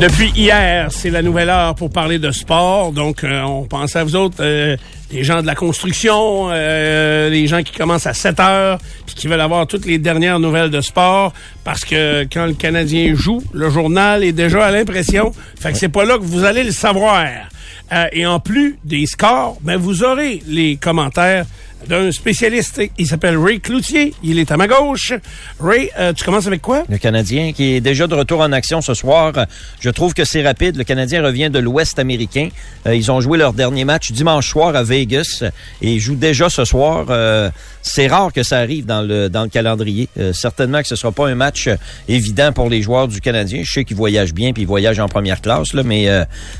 Depuis hier, c'est la nouvelle heure pour parler de sport. Donc, euh, on pense à vous autres, euh, les gens de la construction, euh, les gens qui commencent à 7 heures, puis qui veulent avoir toutes les dernières nouvelles de sport, parce que quand le Canadien joue, le journal est déjà à l'impression. Fait que c'est pas là que vous allez le savoir. et en plus des scores, ben vous aurez les commentaires d'un spécialiste. Il s'appelle Ray Cloutier. Il est à ma gauche. Ray, euh, tu commences avec quoi? Le Canadien qui est déjà de retour en action ce soir. Je trouve que c'est rapide. Le Canadien revient de l'Ouest américain. Euh, ils ont joué leur dernier match dimanche soir à Vegas et ils jouent déjà ce soir. Euh, c'est rare que ça arrive dans le, dans le calendrier. certainement que ce sera pas un match évident pour les joueurs du Canadien. Je sais qu'ils voyagent bien puis ils voyagent en première classe, là, mais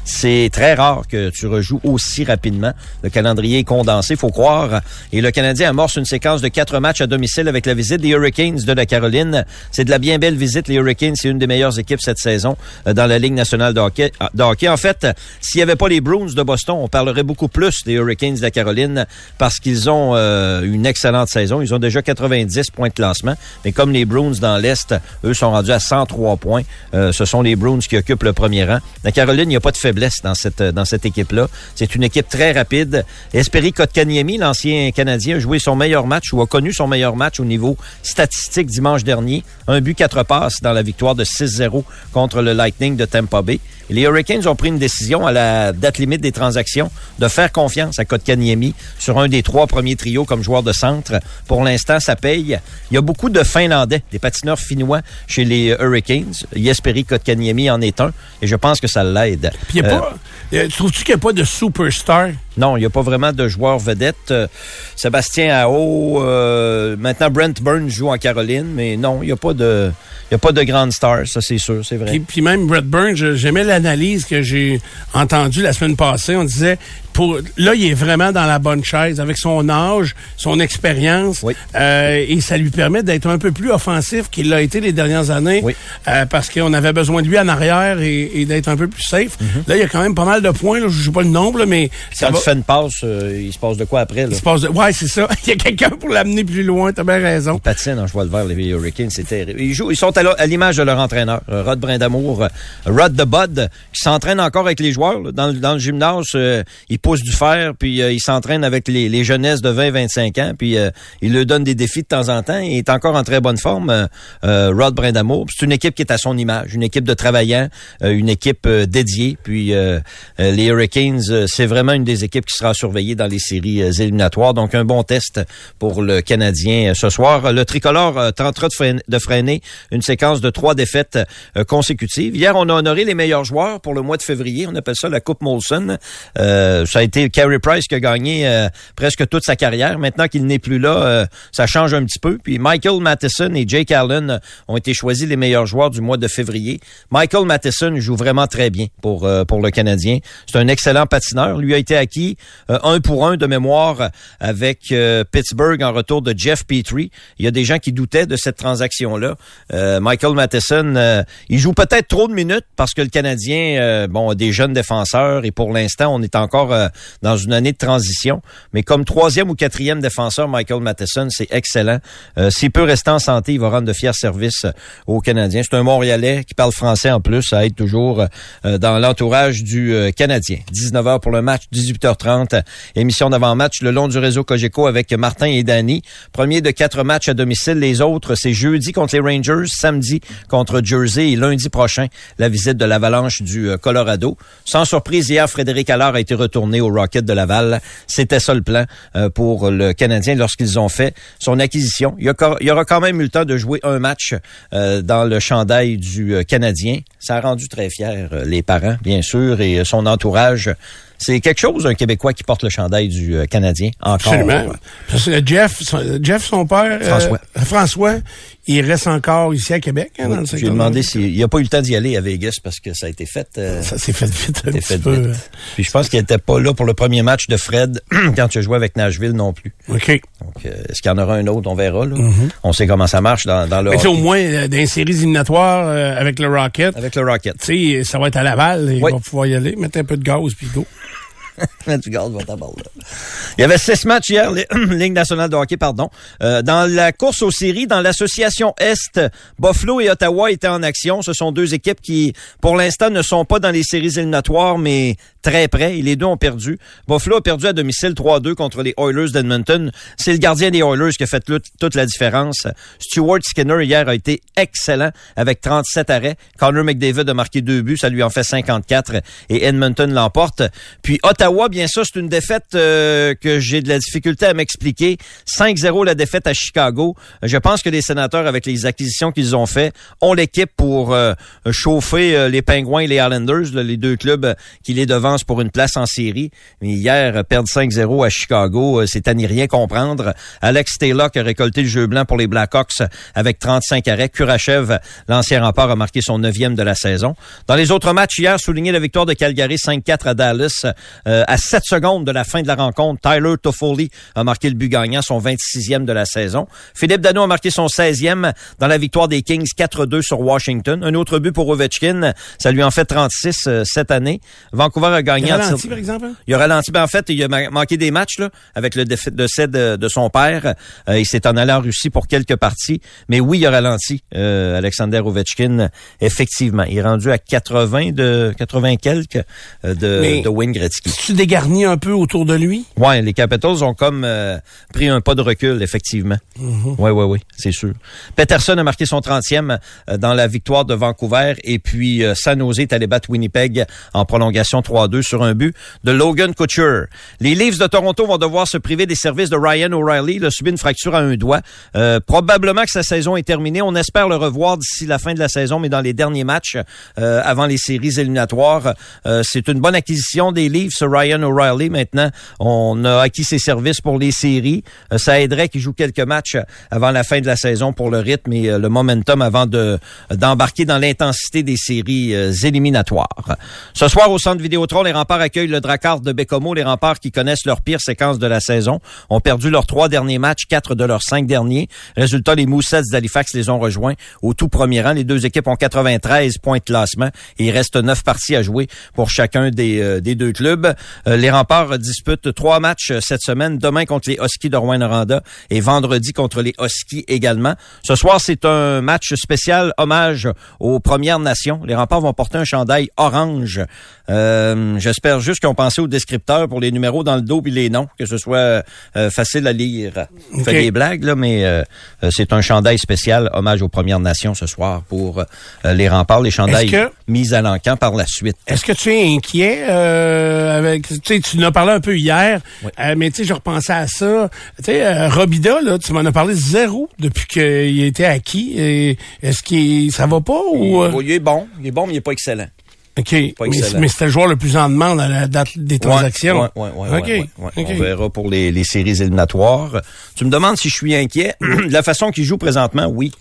c'est très rare que tu rejoues aussi rapidement. Le calendrier est condensé, faut croire. Et le Canadien amorce une séquence de quatre matchs à domicile avec la visite des Hurricanes de la Caroline. C'est de la bien belle visite. Les Hurricanes, c'est une des meilleures équipes cette saison euh, dans la Ligue nationale de hockey. Ah, en fait, s'il n'y avait pas les Bruins de Boston, on parlerait beaucoup plus des Hurricanes de la Caroline parce qu'ils ont euh, une excellente saison. Ils ont déjà 90 points de classement. Mais comme les Bruins dans l'Est, eux sont rendus à 103 points. Euh, ce sont les Bruins qui occupent le premier rang. La Caroline, il n'y a pas de faiblesse dans cette, dans cette équipe-là. C'est une équipe très rapide. Esperi Kotkaniemi, l'ancien Canadien, a joué son meilleur match ou a connu son meilleur match au niveau statistique dimanche dernier. Un but, quatre passes dans la victoire de 6-0 contre le Lightning de Tampa Bay. Les Hurricanes ont pris une décision à la date limite des transactions de faire confiance à Kotkaniemi sur un des trois premiers trios comme joueur de centre. Pour l'instant, ça paye. Il y a beaucoup de Finlandais, des patineurs finnois chez les Hurricanes. Jesperi Kotkaniemi en est un et je pense que ça l'aide. Puis euh, euh, trouves-tu qu'il n'y a pas de superstar? Non, il n'y a pas vraiment de joueur vedette. Euh, Sébastien Ao, euh, maintenant Brent Burns joue en Caroline, mais non, il n'y a pas de, il a pas de grande star, ça c'est sûr, c'est vrai. Puis, puis même Brent Burns, j'aimais l'analyse que j'ai entendue la semaine passée. On disait, là, il est vraiment dans la bonne chaise avec son âge, son expérience, euh, et ça lui permet d'être un peu plus offensif qu'il l'a été les dernières années, euh, parce qu'on avait besoin de lui en arrière et, d'être un peu plus safe. Mhm. Là, il y a quand même pas mal de points. Là, je sais pas le nombre, mais quand tu fais une passe, euh, il se passe de quoi après là? Il se passe de... ouais, c'est ça. il y a quelqu'un pour l'amener plus loin. T'as bien raison. Il patine en cheval vert les Hurricanes, c'est terrible. Ils jouent, ils sont à l'image de leur entraîneur, Rod Brindamour, Rod the Bud, qui s'entraîne encore avec les joueurs dans, dans le gymnase. il pousse du fer, puis euh, il s'entraîne avec les, les, jeunesses de 20-25 ans, puis euh, il leur donne des défis de temps en temps. Il est encore en très bonne forme, euh, Rod Brindamour. C'est une équipe qui est à son image, une équipe de travaillants, une équipe dédiée. Puis les Hurricanes, c'est vraiment une des équipes qui sera surveillée dans les séries éliminatoires. Donc un bon test pour le Canadien ce soir. Le tricolore tentera de freiner une séquence de trois défaites consécutives. Hier, on a honoré les meilleurs joueurs pour le mois de février. On appelle ça la Coupe Molson. Ça a été Carey Price qui a gagné euh, presque toute sa carrière. Maintenant qu'il n'est plus là, euh, ça change un petit peu. Puis Michael Matheson et Jake Allen ont été choisis les meilleurs joueurs du mois de février. Michael Matheson joue vraiment très bien pour euh, pour le Canadien. C'est un excellent patineur. Lui a été acquis un pour un de mémoire avec Pittsburgh en retour de Jeff Petrie. Il y a des gens qui doutaient de cette transaction-là. Michael Matheson, il joue peut-être trop de minutes parce que le Canadien, bon, a des jeunes défenseurs et pour l'instant, on est encore dans une année de transition. Mais comme troisième ou quatrième défenseur, Michael Matheson, c'est excellent. Euh, S'il peut rester en santé, il va rendre de fiers services euh, aux Canadiens. C'est un Montréalais qui parle français en plus. Ça aide toujours euh, dans l'entourage du euh, Canadien. 19h pour le match, 18h30. Émission d'avant-match le long du réseau Cogeco avec Martin et Danny. Premier de quatre matchs à domicile. Les autres, c'est jeudi contre les Rangers, samedi contre Jersey et lundi prochain, la visite de l'Avalanche du Colorado. Sans surprise, hier, Frédéric Allard a été retourné au Rocket de Laval. C'était ça le plan euh, pour le Canadien lorsqu'ils ont fait son acquisition. Il y, aura quand même eu le temps de jouer un match euh, dans le chandail du euh, Canadien. Ça a rendu très fier les parents, bien sûr, et son entourage. c'est quelque chose, un Québécois qui porte le chandail du Canadien, encore. Absolument. Jeff, son, Jeff, son père, François. François, il reste encore ici à Québec. Hein, le J'ai demandé de- s'il n'a pas eu le temps d'y aller à Vegas parce que ça a été fait. euh, Ça s'est fait vite un fait peu. vite. Puis je pense qu'il était pas là pour le premier match de Fred quand tu as joué avec Nashville non plus. OK. Donc, euh, est-ce qu'il y en aura un autre? On verra. Là. On sait comment ça marche dans, dans le Mais au moins, euh, dans les séries éliminatoires euh, avec le Rocket, Avec le Rocket. tu sais, ça va être à Laval. Il Oui. va pouvoir y aller, mettre un peu de gaz puis go. du gaz va. Il y avait six matchs hier, Ligue nationale de hockey, pardon. Euh, dans la course aux séries, dans l'association Est, Buffalo et Ottawa étaient en action. Ce sont deux équipes qui, pour l'instant, ne sont pas dans les séries éliminatoires, mais très près. Et les deux ont perdu. Buffalo a perdu à domicile 3-2 contre les Oilers d'Edmonton. C'est le gardien des Oilers qui a fait toute la différence. Stuart Skinner, hier, a été excellent avec 37 arrêts. Connor McDavid a marqué deux buts. Ça lui en fait 54 et Edmonton l'emporte. Puis Ottawa, bien ça, c'est une défaite euh, que j'ai de la difficulté à m'expliquer. 5-0 la défaite à Chicago. Je pense que les sénateurs, avec les acquisitions qu'ils ont fait, ont l'équipe pour euh, chauffer euh, les Penguins et les Islanders, les deux clubs qui les devancent pour une place en série. Mais hier, perdre 5-0 à Chicago, c'est à n'y rien comprendre. Alex Taylor qui a récolté le jeu blanc pour les Blackhawks avec 35 arrêts. Kurachev, l'ancien rempart, a marqué son neuvième de la saison. Dans les autres matchs hier, souligné la victoire de Calgary 5-4 à Dallas. À 7 secondes de la fin de la rencontre, Tyler Toffoli a marqué le but gagnant, son 26e de la saison. Philippe Dano a marqué son 16e dans la victoire des Kings 4-2 sur Washington. Un autre but pour Ovechkin, ça lui en fait 36 euh, cette année. Vancouver a gagné Il a ralenti, par exemple? hein? il a ralenti. Ben, en fait, il a ma- manqué des matchs là, avec le décès de, de son père. Euh, il s'est en allé en Russie pour quelques parties. Mais oui, il a ralenti, euh, Alexander Ovechkin, effectivement. Il est rendu à 80 de 80 quelques euh, de, Mais- de Wayne Gretzky. Tu dégarnis un peu autour de lui? Ouais, les Capitals ont comme euh, pris un pas de recul, effectivement. Oui, oui, oui, c'est sûr. Peterson a marqué son 30e euh, dans la victoire de Vancouver et puis euh, San Jose est allé battre Winnipeg en prolongation 3-2 sur un but de Logan Couture. Les Leafs de Toronto vont devoir se priver des services de Ryan O'Reilly. Il a subi une fracture à un doigt. Euh, probablement que sa saison est terminée. On espère le revoir d'ici la fin de la saison, mais dans les derniers matchs euh, avant les séries éliminatoires. Euh, c'est une bonne acquisition des Leafs, Ryan O'Reilly. Maintenant, on a acquis ses services pour les séries. Euh, ça aiderait qu'il joue quelques matchs avant la fin de la saison pour le rythme et euh, le momentum avant de d'embarquer dans l'intensité des séries euh, éliminatoires. Ce soir, au centre Vidéotron, les remparts accueillent le Dracard de Bécomo. Les remparts qui connaissent leur pire séquence de la saison ont perdu leurs trois derniers matchs, quatre de leurs cinq derniers. Résultat, les Moussets d'Halifax les ont rejoints au tout premier rang. Les deux équipes ont 93 points de classement et il reste neuf parties à jouer pour chacun des, euh, des deux clubs. Euh, les remparts disputent trois matchs euh, cette semaine, demain contre les Huskies de Rouen-Noranda et vendredi contre les Huskies également. Ce soir, c'est un match spécial hommage aux Premières Nations. Les remparts vont porter un chandail orange. Euh, J'espère juste qu'ils ont pensé au descripteur pour les numéros dans le dos puis les noms, que ce soit euh, facile à lire. On fait des blagues, là, mais euh, c'est un chandail spécial hommage aux Premières Nations ce soir pour les remparts, les chandails que- mis à l'encan par la suite. Est-ce que tu es inquiet euh, avec tu sais tu en as parlé un peu hier Oui. euh, mais tu sais je repensais à ça tu sais euh, Robida là tu m'en as parlé zéro depuis qu'il a été acquis est-ce qu'il ça va pas ou euh, Oh, il est bon, il est bon, mais il est pas excellent. OK mais, c'était le joueur le plus en demande à la date des transactions ouais, ouais. OK. On verra pour les, les séries éliminatoires. Tu me demandes si je suis inquiet. de la façon qu'il joue présentement, oui.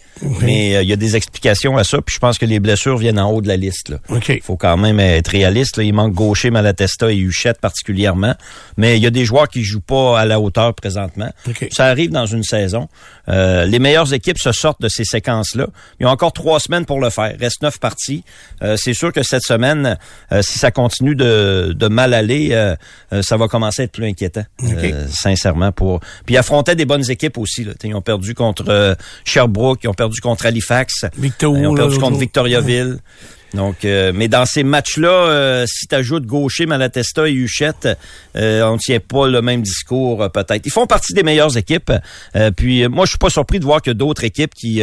Mais euh, il y a des explications à ça. Puis je pense que les blessures viennent en haut de la liste. Il faut quand même être réaliste. Là. Il manque Gaucher, Malatesta et Huchette particulièrement. Mais il y a des joueurs qui jouent pas à la hauteur présentement. Ça arrive dans une saison. Euh, les meilleures équipes se sortent de ces séquences-là. Ils ont encore trois semaines pour le faire. Reste neuf parties. Euh, c'est sûr que cette semaine, euh, si ça continue de, de mal aller, euh, euh, ça va commencer à être plus inquiétant. sincèrement. pour Puis ils affrontaient des bonnes équipes aussi. Là. Ils ont perdu contre Sherbrooke, ils ont perdu contre Halifax. Ils ont perdu contre. Victoriaville. Donc, euh, mais dans ces matchs-là, euh, si tu ajoutes Gaucher, Malatesta et Huchette, euh, on ne tient pas le même discours euh, peut-être. Ils font partie des meilleures équipes. Puis moi, je suis pas surpris de voir que d'autres équipes qui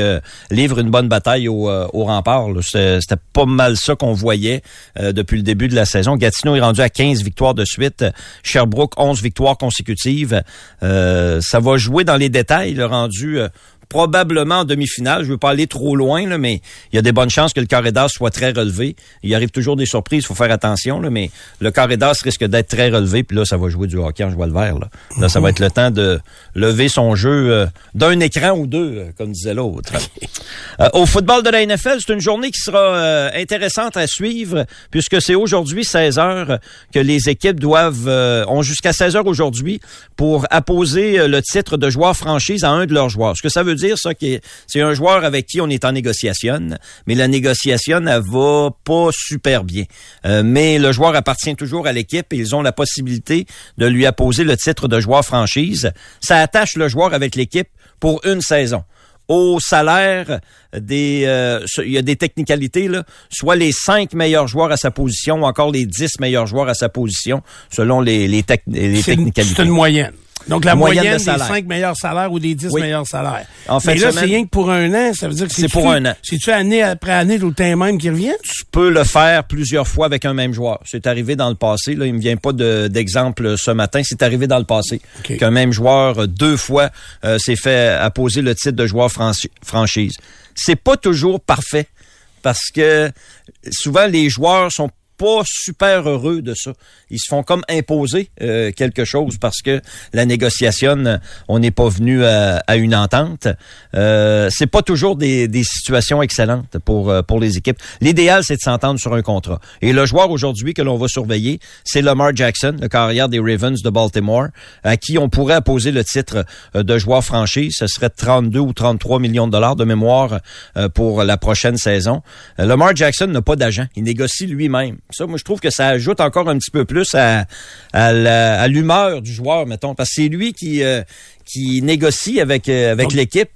livrent une bonne bataille au, au rempart. C'était pas mal ça qu'on voyait depuis le début de la saison. Gatineau est rendu à 15 victoires de suite. Sherbrooke, 11 victoires consécutives. Ça va jouer dans les détails, le rendu. Probablement en demi-finale. Je veux pas aller trop loin, là, mais il y a des bonnes chances que le carré d'as soit très relevé. Il arrive toujours des surprises, il faut faire attention, là, mais le carré d'as risque d'être très relevé, puis là, ça va jouer du hockey en jouant le vert. Là, là ça va être le temps de lever son jeu euh, d'un écran ou deux, euh, comme disait l'autre. Euh, au football de la NFL, c'est une journée qui sera intéressante à suivre, puisque c'est aujourd'hui 16 heures que les équipes doivent ont jusqu'à 16 heures aujourd'hui pour apposer le titre de joueur franchise à un de leurs joueurs. Ce que ça veut dire, ça, c'est un joueur avec qui on est en négociation, mais la négociation, elle va pas super bien. Euh, mais le joueur appartient toujours à l'équipe et ils ont la possibilité de lui apposer le titre de joueur franchise. Ça attache le joueur avec l'équipe pour une saison au salaire des euh, il y a des technicalités là, soit les cinq meilleurs joueurs à sa position ou encore les dix meilleurs joueurs à sa position selon les les, les technicalités. C'est une moyenne. Donc, la moyenne, des cinq meilleurs salaires ou des dix meilleurs salaires. En fait, Mais là, c'est rien que pour un an. Ça veut dire que c'est pour un an. C'est-tu année après année tout le temps même qui revient? Tu peux le faire plusieurs fois avec un même joueur. C'est arrivé dans le passé. Là, il me vient pas d'exemple ce matin. C'est arrivé dans le passé qu'un même joueur euh, deux fois euh, s'est fait apposer le titre de joueur franchise. C'est pas toujours parfait parce que souvent les joueurs sont pas super heureux de ça. Ils se font comme imposer euh, quelque chose parce que la négociation, on n'est pas venu à, une entente. Euh, c'est pas toujours des, des, situations excellentes pour euh, pour les équipes. L'idéal, c'est de s'entendre sur un contrat. Et le joueur aujourd'hui que l'on va surveiller, c'est Lamar Jackson, le carrière des Ravens de Baltimore, à qui on pourrait apposer le titre de joueur franchise. Ce serait 32 ou 33 millions de dollars de mémoire pour la prochaine saison. Lamar Jackson n'a pas d'agent. Il négocie lui-même. Ça, moi, je trouve que ça ajoute encore un petit peu plus à, l'humeur du joueur, mettons, parce que c'est lui qui, euh, qui négocie avec, euh, avec l'équipe.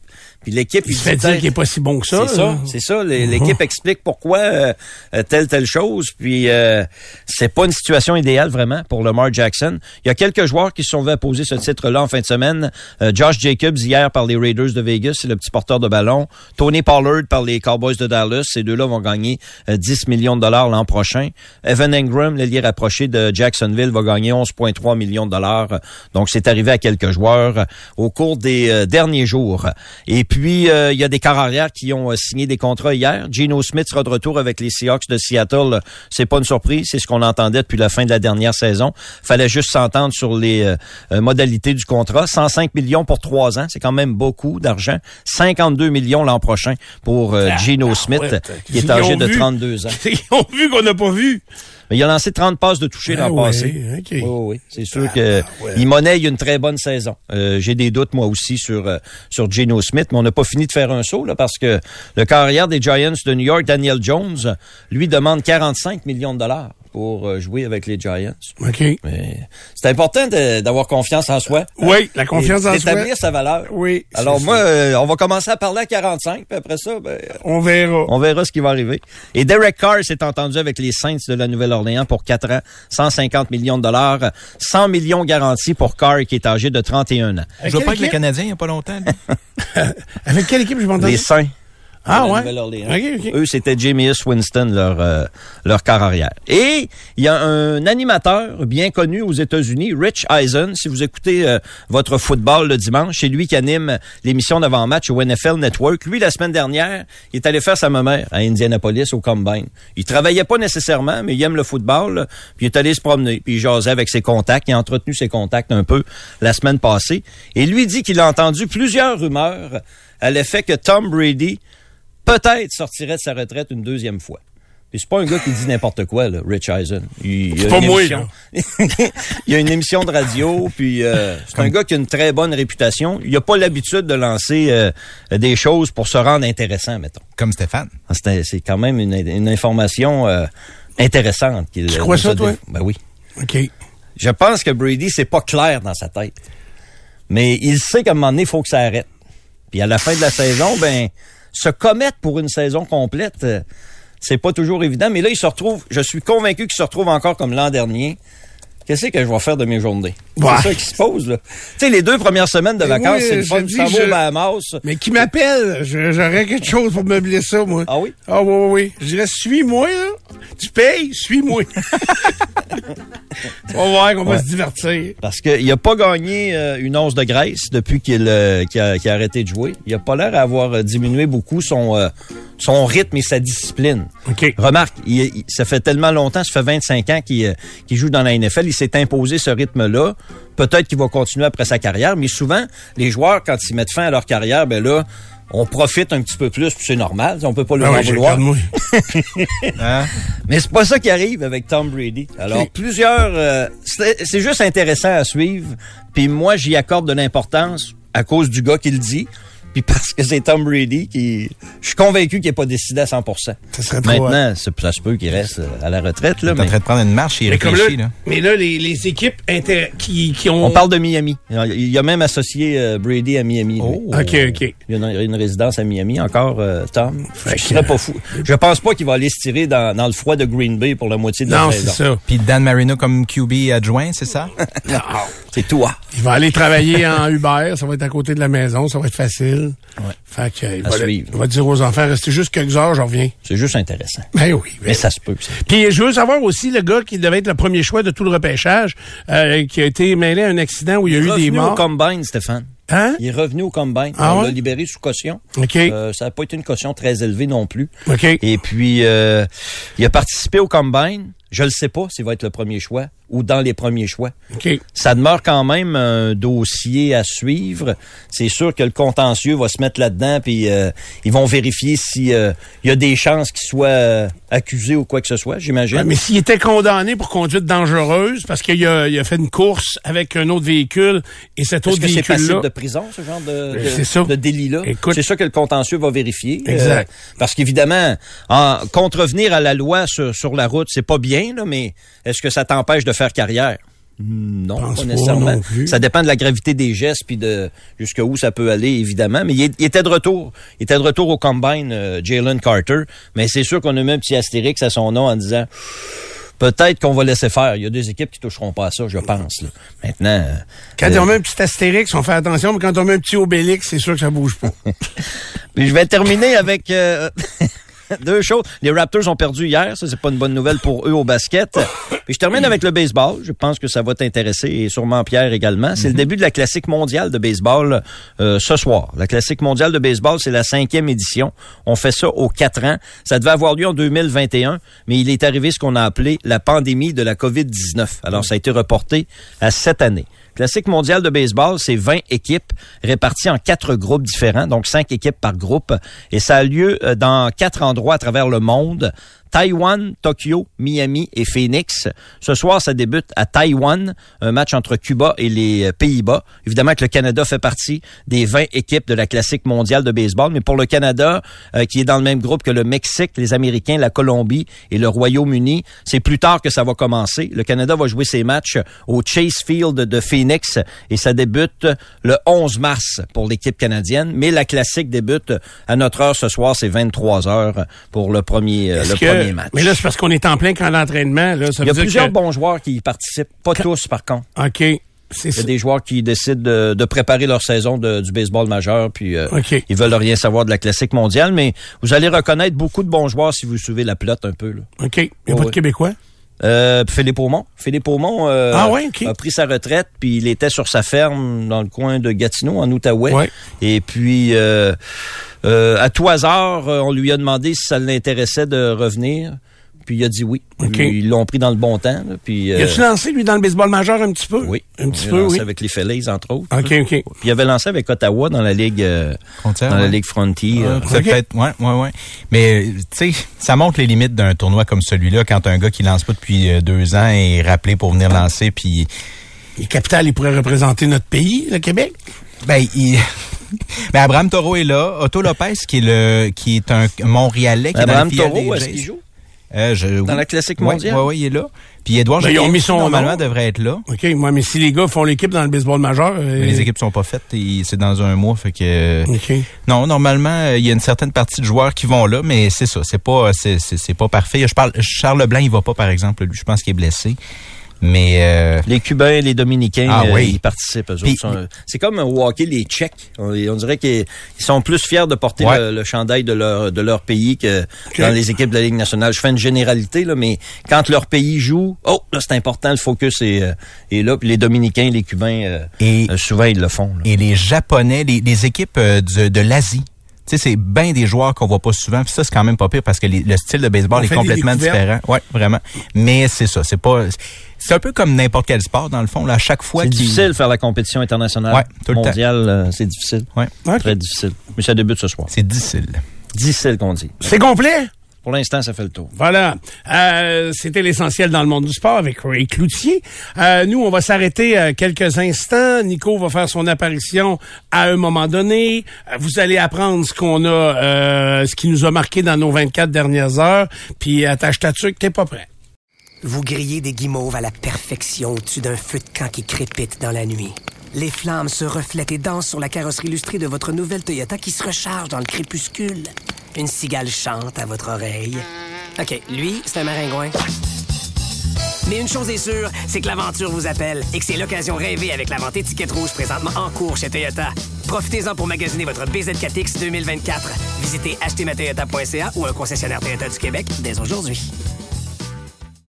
Puis l'équipe, il, fait dire qu'il est pas si bon que ça. C'est ça, c'est ça. L'équipe explique pourquoi euh, euh, telle telle chose. Puis euh, c'est pas une situation idéale vraiment pour Lamar Jackson. Il y a quelques joueurs qui se sont à poser ce titre-là en fin de semaine. Josh Jacobs hier par les Raiders de Vegas, c'est le petit porteur de ballon. Tony Pollard par les Cowboys de Dallas. Ces deux-là vont gagner 10 millions de dollars l'an prochain. Evan Ingram, l'ailier rapproché de Jacksonville, va gagner 11,3 millions de dollars. Donc c'est arrivé à quelques joueurs au cours des derniers jours. Et puis euh, il y a des carrières qui ont euh, signé des contrats hier. Geno Smith sera de retour avec les Seahawks de Seattle. C'est pas une surprise, c'est ce qu'on entendait depuis la fin de la dernière saison. Fallait juste s'entendre sur les euh, modalités du contrat. 105 millions pour trois ans, c'est quand même beaucoup d'argent. 52 millions l'an prochain pour ah, Geno Smith, qui est âgé de 32 ans. Ils ont vu qu'on n'a pas vu. Mais il a lancé 30 passes de toucher dans le ah passé. Oui, oui. C'est sûr ah, que il monnaie une très bonne saison. Euh, j'ai des doutes, moi aussi, sur, euh, sur Geno Smith, mais on n'a pas fini de faire un saut, là, parce que le carrière des Giants de New York, Daniel Jones, lui demande 45 millions de dollars pour euh, jouer avec les Giants. OK. C'est important d'avoir confiance en soi. Oui, la confiance en soi. D'établir sa valeur. Oui. Alors moi, euh, on va commencer à parler à 45, puis après ça, ben, on verra. On verra ce qui va arriver. Et Derek Carr s'est entendu avec les Saints de la Nouvelle-Orléans pour 4 ans, 150 millions de dollars, 100 millions garantis pour Carr qui est âgé de 31 ans. Je joue pas avec les Canadiens il n'y a pas longtemps. avec quelle équipe je m'entends? Les Saints. Ah ouais? Eux, c'était Jamie Winston, leur euh, leur carrière. Et il y a un animateur bien connu aux États-Unis, Rich Eisen. Si vous écoutez euh, votre football le dimanche, c'est lui qui anime l'émission d'avant-match au NFL Network. Lui, la semaine dernière, il est allé faire sa mère à Indianapolis au Combine. Il travaillait pas nécessairement, mais il aime le football. puis il est allé se promener, puis il jasait avec ses contacts. Il a entretenu ses contacts un peu la semaine passée. Et lui dit qu'il a entendu plusieurs rumeurs à l'effet que Tom Brady peut-être sortirait de sa retraite une deuxième fois. Puis c'est pas un gars qui dit n'importe quoi, là, Rich Eisen. C'est pas moi, là. il a une émission de radio, puis euh, c'est un gars qui a une très bonne réputation. Il a pas l'habitude de lancer euh, des choses pour se rendre intéressant, mettons. Comme Stéphane. Ah, c'est quand même une, information euh, intéressante. Tu crois ça, toi? Ben oui. OK. Je pense que Brady, c'est pas clair dans sa tête. Mais il sait qu'à un moment donné, il faut que ça arrête. Puis à la fin de la saison, ben se commettre pour une saison complète, euh, c'est pas toujours évident. Mais là, il se retrouve, je suis convaincu qu'il se retrouve encore comme l'an dernier, Qu'est-ce que je vais faire de mes journées? Ouais. C'est ça qui se pose, là. Tu sais, les deux premières semaines de vacances, c'est le fun. Tu t'en je- Bahamas. Mais qui m'appelle, j'aurais quelque chose pour meubler ça, moi. Ah oui? Ah oui, oui, oui. Je dirais, suis-moi, là. Tu payes, suis-moi. On va voir qu'on va se divertir. Parce qu'il n'a pas gagné euh, une once de graisse depuis qu'il euh, a, arrêté de jouer. Il a pas l'air d'avoir euh, diminué beaucoup son, euh, son rythme et sa discipline. OK. Remarque, il- il- ça fait tellement longtemps, ça fait 25 ans qu'il joue dans la NFL, il s'est imposé ce rythme-là. Peut-être qu'il va continuer après sa carrière, mais souvent, les joueurs, quand ils mettent fin à leur carrière, ben là, on profite un petit peu plus, puis c'est normal, on peut pas le Ah en je vouloir. Hein? Mais c'est pas ça qui arrive avec Tom Brady. Alors, plusieurs... euh, c'est c'est juste intéressant à suivre. Puis moi, j'y accorde de l'importance à cause du gars qui le dit. Puis parce que c'est Tom Brady qui... Je suis convaincu qu'il n'est pas décidé à 100 Ça serait trop. Maintenant, ça, ça se peut qu'il reste euh, à la retraite. Là, T'es en mais train de prendre une marche et Mais comme réfléchir, là, là. mais là, les, les équipes inter- qui, qui ont. on parle de Miami. Il a même associé euh, Brady à Miami. Oh. OK, OK. Il y a une, une résidence à Miami encore, euh, Tom. Fait Je serais pas fou. Je pense pas qu'il va aller se tirer dans, dans le froid de Green Bay pour la moitié de la Non, c'est saison. ça. Puis Dan Marino comme QB adjoint, c'est ça? Non. C'est toi. Il va aller travailler en Uber, ça va être à côté de la maison, ça va être facile. Ouais. Fait que, il À va, il va dire aux enfants, restez juste quelques heures, je reviens. C'est juste intéressant. Ben oui. ben Mais ça se peut. ça. Puis je veux savoir aussi le gars qui devait être le premier choix de tout le repêchage, euh, qui a été mêlé à un accident où il y a eu des revenu au morts. combine, Stéphane. Hein? Il est revenu au combine. Ah On ouais? l'a libéré sous caution. OK. Euh, ça n'a pas été une caution très élevée non plus. OK. Et puis, euh, il a participé au combine. Je ne sais pas s'il va être le premier choix ou dans les premiers choix. Ça demeure quand même un dossier à suivre. C'est sûr que le contentieux va se mettre là-dedans, puis euh, ils vont vérifier s'il y a des chances qu'il soit euh, accusé ou quoi que ce soit, j'imagine. Ouais, mais s'il était condamné pour conduite dangereuse parce qu'il a, il a fait une course avec un autre véhicule et cet Est-ce autre que c'est passible véhicule-là. de prison, ce genre de, C'est de délit-là? C'est ça que le contentieux va vérifier. euh, Exact. parce qu'évidemment, en contrevenir à la loi sur, sur la route, c'est pas bien, là, mais est-ce que ça t'empêche de faire carrière? Non, Pense pas pas nécessairement. non. Ça dépend de la gravité des gestes puis de jusqu'où ça peut aller, évidemment. Mais il, est- il était de retour. Il était de retour au combine, euh, Jalen Carter. Mais c'est sûr qu'on a mis un petit astérix à son nom en disant peut-être qu'on va laisser faire. Il y a des équipes qui toucheront pas à ça, je pense. là. Maintenant. euh, Quand euh, on met un petit astérix, on fait attention, mais quand on met un petit obélix, c'est sûr que ça bouge pas. Puis je vais terminer avec euh, deux choses. Les Raptors ont perdu hier, ça c'est pas une bonne nouvelle pour eux au basket. Puis je termine avec le baseball. Je pense que ça va t'intéresser et sûrement Pierre également. C'est le début de la classique mondiale de baseball euh, ce soir. La classique mondiale de baseball, c'est la cinquième édition. On fait ça aux quatre ans. Ça devait avoir lieu en 2021, mais il est arrivé ce qu'on a appelé la pandémie de la COVID-19. Alors ça a été reporté à cette année. Classique mondial de baseball, c'est 20 équipes réparties en quatre groupes différents, donc cinq équipes par groupe. Et ça a lieu euh, dans quatre endroits à travers le monde. Taïwan, Tokyo, Miami et Phoenix. Ce soir, ça débute à Taïwan, un match entre Cuba et les euh, Pays-Bas. Évidemment que le Canada fait partie des 20 équipes de la classique mondiale de baseball, mais pour le Canada, euh, qui est dans le même groupe que le Mexique, les Américains, la Colombie et le Royaume-Uni, c'est plus tard que ça va commencer. Le Canada va jouer ses matchs au Chase Field de Phoenix et ça débute le 11 mars pour l'équipe canadienne, mais la classique débute à notre heure ce soir, c'est 23 heures pour le premier, euh, le que- Mais là, c'est parce qu'on est en plein camp d'entraînement. Là, ça Il y a dire plusieurs que- bons joueurs qui y participent, pas tous par contre. OK. Il y a des joueurs qui décident de, de préparer leur saison de- du baseball majeur, puis euh, ils veulent rien savoir de la classique mondiale, mais vous allez reconnaître beaucoup de bons joueurs si vous suivez la pelote un peu. Là. OK. Il n'y a Oh, pas de. Québécois? Euh, Philippe Aumont. Philippe Aumont euh, Ah ouais, a pris sa retraite, puis il était sur sa ferme dans le coin de Gatineau, en Outaouais. Ouais. Et puis, euh, euh, à tout hasard, euh, on lui a demandé si ça l'intéressait de revenir. Puis il a dit oui. Ils l'ont pris dans le bon temps. là, puis, euh, Il a-tu lancé, lui, dans le baseball majeur un petit peu? oui. Un petit Il a peu, lancé oui. avec les Phillies, entre autres. OK, OK. Puis il avait lancé avec Ottawa dans la Ligue, euh, Frontière, dans la ouais. Ligue Frontier. euh. Ok. peut-être, ouais, ouais, ouais. Mais, euh, tu sais, ça montre les limites d'un tournoi comme celui-là quand un gars qui lance pas depuis euh, deux ans est rappelé pour venir lancer, puis Les capitales, il pourrait représenter notre pays, le Québec. ben, il... ben, Abraham Taureau est là. Otto Lopez, qui est le, qui est un Montréalais, qui Abraham est dans Taureau, des est-ce qu'il joue? Euh, je- Dans oui. la classique mondiale? Ouais, ouais, il est là. Puis Edouard Ben, ils ont mis son normalement, nom. devrait être là. OK, moi, mais si les gars font l'équipe dans le baseball majeur... euh, Mais les équipes sont pas faites et c'est dans un mois, fait que... OK. Non, normalement, euh, il y a une certaine partie de joueurs qui vont là, mais c'est ça, c'est pas c'est c'est c'est pas parfait. Je parle Charles Leblanc, il va pas par exemple, lui, je pense qu'il est blessé. Mais euh, Les Cubains, les Dominicains, Ah euh, oui. ils participent. C'est comme au hockey, les Tchèques. On, on dirait qu'ils ils sont plus fiers de porter Ouais. le, le chandail de leur, de leur pays que dans les équipes de la Ligue nationale. Je fais une généralité, là, mais quand leur pays joue, oh, là, c'est important, le focus est, euh, est là. Puis les Dominicains, les Cubains, euh, Et- euh, souvent, ils le font. là. et les Japonais, les, les équipes euh, de l'Asie. Tu sais, c'est bien des joueurs qu'on voit pas souvent. Puis ça, c'est quand même pas pire parce que les- le style de baseball On est complètement différent. Ouais, vraiment. Mais c'est ça. C'est pas. C'est un peu comme n'importe quel sport dans le fond. Là, à chaque fois C'est qu'il- difficile de faire la compétition internationale. Ouais, tout le temps. mondiale, euh, c'est difficile. Ouais. Très difficile. Mais ça débute ce soir. c'est difficile. Difficile qu'on dit. C'est complet? Pour l'instant, ça fait le tour. Voilà. Euh, C'était l'essentiel dans le monde du sport avec Ray Cloutier. Euh, nous, on va s'arrêter euh, quelques instants. Nico va faire son apparition à un moment donné. Euh, Vous allez apprendre ce qu'on a, euh, ce qui nous a marqué dans nos 24 dernières heures. Puis attache ta tuque, t'es pas prêt. Vous grillez des guimauves à la perfection au-dessus d'un feu de camp qui crépite dans la nuit. Les flammes se reflètent et dansent sur la carrosserie illustrée de votre nouvelle Toyota qui se recharge dans le crépuscule. Une cigale chante à votre oreille. OK, lui, c'est un maringouin. Mais une chose est sûre, c'est que l'aventure vous appelle et que c'est l'occasion rêvée avec la vente étiquette rouge présentement en cours chez Toyota. Profitez-en pour magasiner votre BZ4X 2024. Visitez achetermatoyota.ca ou un concessionnaire Toyota du Québec dès aujourd'hui.